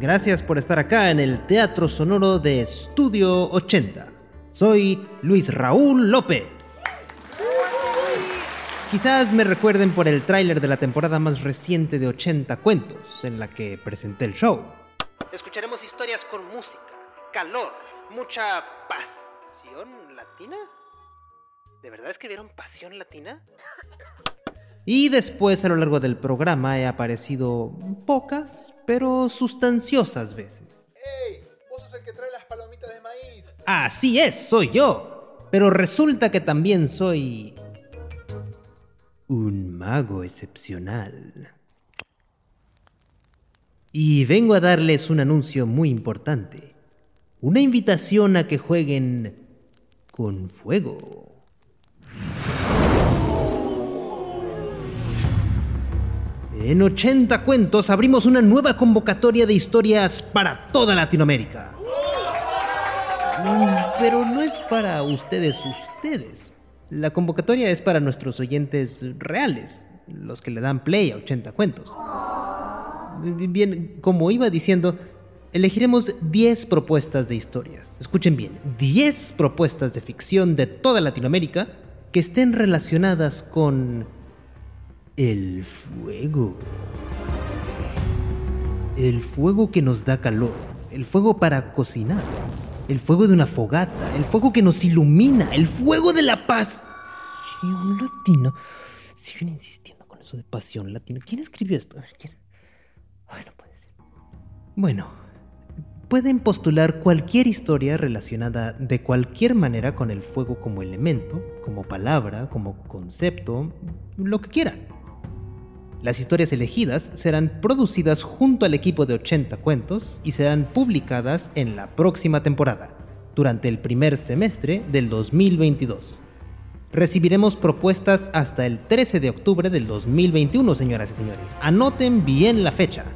Gracias por estar acá en el Teatro Sonoro de Estudio 80. Soy Luis Raúl López. Quizás me recuerden por el tráiler de la temporada más reciente de 80 cuentos en la que presenté el show. Escucharemos historias con música, calor, mucha pasión latina. ¿De verdad escribieron pasión latina? Y después a lo largo del programa he aparecido pocas, pero sustanciosas veces. ¡Ey! Vos sos el que trae las palomitas de maíz. Así es, soy yo. Pero resulta que también soy... un mago excepcional. Y vengo a darles un anuncio muy importante. Una invitación a que jueguen con fuego. En 80 cuentos abrimos una nueva convocatoria de historias para toda Latinoamérica. Mm, Pero no es para ustedes ustedes. La convocatoria es para nuestros oyentes reales, los que le dan play a 80 cuentos. Bien, como iba diciendo, elegiremos 10 propuestas de historias. Escuchen bien, 10 propuestas de ficción de toda Latinoamérica que estén relacionadas con el fuego. El fuego que nos da calor. El fuego para cocinar. El fuego de una fogata. El fuego que nos ilumina. El fuego de la paz. Un latino. Siguen insistiendo con eso de pasión latina. ¿Quién escribió esto? Puede ser. Bueno, pueden postular cualquier historia relacionada de cualquier manera con el fuego como elemento, como palabra, como concepto, lo que quieran. Las historias elegidas serán producidas junto al equipo de 80 cuentos y serán publicadas en la próxima temporada, durante el primer semestre del 2022. Recibiremos propuestas hasta el 13 de octubre del 2021, señoras y señores. Anoten bien la fecha.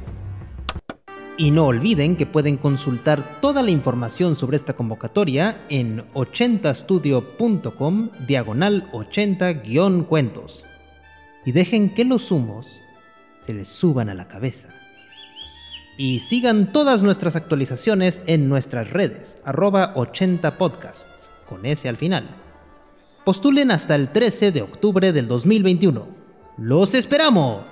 Y no olviden que pueden consultar toda la información sobre esta convocatoria en 80studio.com diagonal 80-cuentos. Y dejen que los humos se les suban a la cabeza. Y sigan todas nuestras actualizaciones en nuestras redes, arroba 80podcasts, con S al final. Postulen hasta el 13 de octubre del 2021. ¡Los esperamos!